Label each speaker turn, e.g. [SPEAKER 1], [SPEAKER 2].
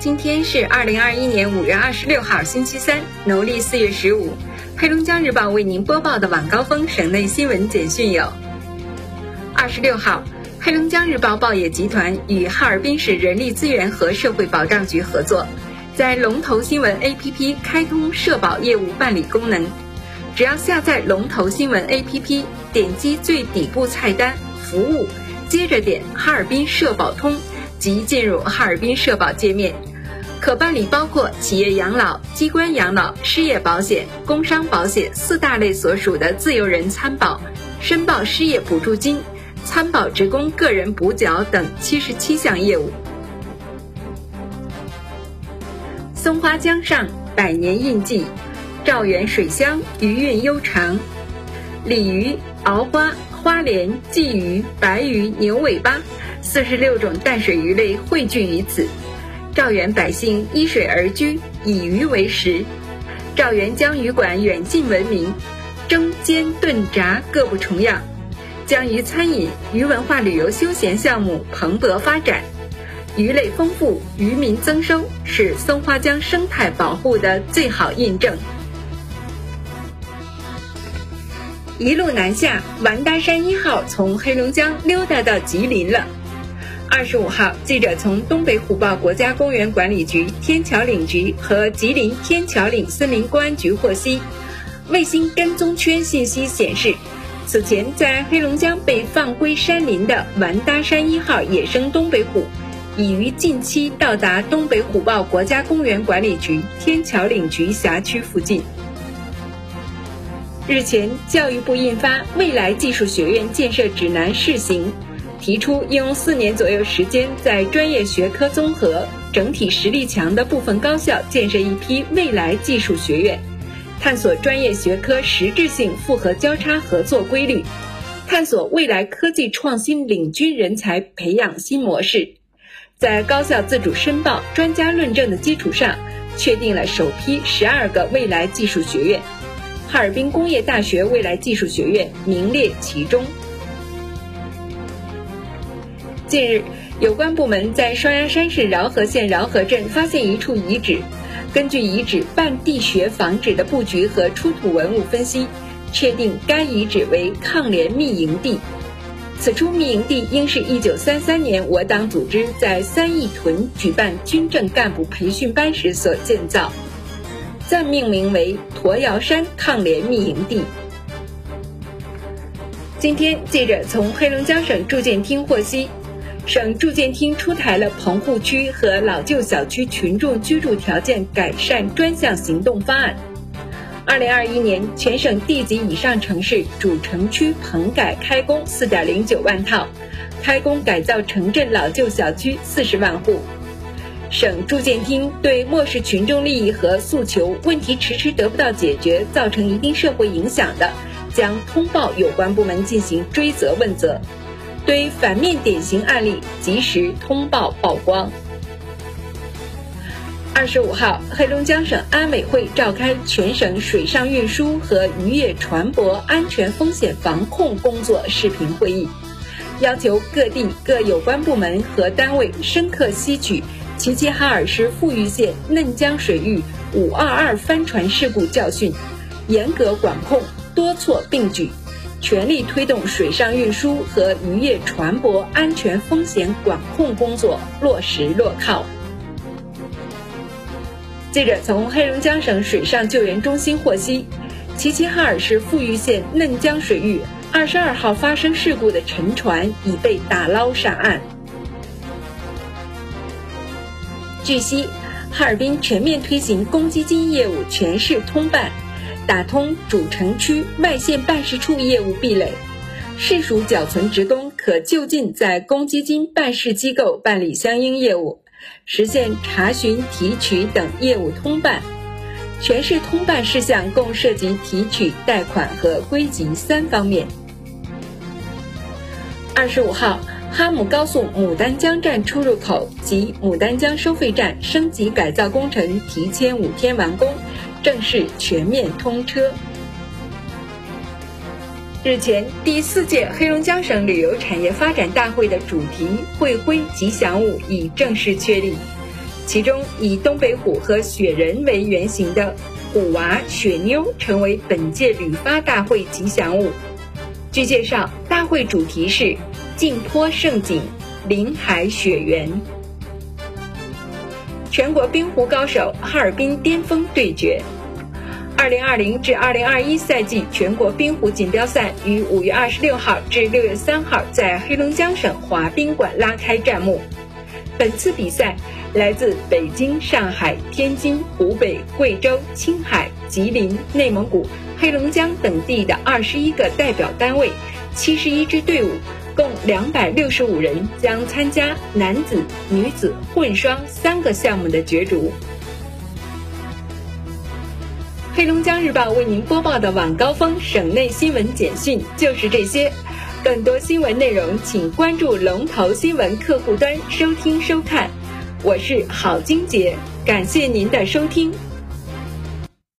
[SPEAKER 1] 今天是二零二一年五月二十六号，星期三，农历四月十五。黑龙江日报为您播报的晚高峰省内新闻简讯有：二十六号，黑龙江日报报业集团与哈尔滨市人力资源和社会保障局合作，在龙头新闻 APP 开通社保业务办理功能。只要下载龙头新闻 APP，点击最底部菜单“服务”，接着点“哈尔滨社保通”，即进入哈尔滨社保界面。可办理包括企业养老、机关养老、失业保险、工伤保险四大类所属的自由人参保、申报失业补助金、参保职工个人补缴等七十七项业务。松花江上百年印记，赵源水乡余韵悠长，鲤鱼、鳌花、花鲢、鲫鱼、白鱼、牛尾巴，四十六种淡水鱼类汇聚于此。赵源百姓依水而居，以鱼为食。赵源江鱼馆远近闻名，蒸、煎、炖、炸各不重样。江鱼餐饮、鱼文化旅游休闲项目蓬勃发展，鱼类丰富，渔民增收，是松花江生态保护的最好印证。一路南下，完达山一号从黑龙江溜达到吉林了。二十五号，记者从东北虎豹国家公园管理局天桥岭局和吉林天桥岭森林公安局获悉，卫星跟踪圈信息显示，此前在黑龙江被放归山林的完达山一号野生东北虎，已于近期到达东北虎豹国家公园管理局天桥岭局辖区附近。日前，教育部印发《未来技术学院建设指南（试行）》。提出用四年左右时间，在专业学科综合、整体实力强的部分高校建设一批未来技术学院，探索专业学科实质性复合交叉合作规律，探索未来科技创新领军人才培养新模式。在高校自主申报、专家论证的基础上，确定了首批十二个未来技术学院，哈尔滨工业大学未来技术学院名列其中。近日，有关部门在双鸭山市饶河县饶河镇发现一处遗址。根据遗址半地穴房址的布局和出土文物分析，确定该遗址为抗联密营地。此处密营地应是一九三三年我党组织在三义屯举办军政干部培训班时所建造，暂命名为驼窑山抗联密营地。今天，记者从黑龙江省住建厅获悉。省住建厅出台了棚户区和老旧小区群众居住条件改善专项行动方案。二零二一年，全省地级以上城市主城区棚改开工四点零九万套，开工改造城镇老旧小区四十万户。省住建厅对漠视群众利益和诉求、问题迟迟得不到解决，造成一定社会影响的，将通报有关部门进行追责问责。对反面典型案例及时通报曝光。二十五号，黑龙江省安委会召开全省水上运输和渔业船舶安全风险防控工作视频会议，要求各地各有关部门和单位深刻吸取齐齐哈尔市富裕县嫩江水域五二二帆船事故教训，严格管控，多措并举。全力推动水上运输和渔业船舶安全风险管控工作落实落靠。记者从黑龙江省水上救援中心获悉，齐齐哈尔市富裕县嫩江水域二十二号发生事故的沉船已被打捞上岸。据悉，哈尔滨全面推行公积金业务全市通办。打通主城区外县办事处业务壁垒，市属缴存职工可就近在公积金办事机构办理相应业务，实现查询、提取等业务通办。全市通办事项共涉及提取、贷款和归集三方面。二十五号，哈姆高速牡丹江站出入口及牡丹江收费站升级改造工程提前五天完工。正式全面通车。日前，第四届黑龙江省旅游产业发展大会的主题“会徽吉祥物”已正式确立。其中以东北虎和雪人为原型的虎娃雪妞成为本届旅发大会吉祥物。据介绍，大会主题是“镜坡胜景，林海雪原”。全国冰壶高手哈尔滨巅峰对决。二零二零至二零二一赛季全国冰壶锦标赛于五月二十六号至六月三号在黑龙江省滑冰馆拉开战幕。本次比赛，来自北京、上海、天津、湖北、贵州、青海、吉林、内蒙古、黑龙江等地的二十一个代表单位，七十一支队伍，共两百六十五人将参加男子、女子、混双三个项目的角逐。黑龙江日报为您播报的晚高峰省内新闻简讯就是这些，更多新闻内容请关注龙头新闻客户端收听收看。我是郝金杰，感谢您的收听。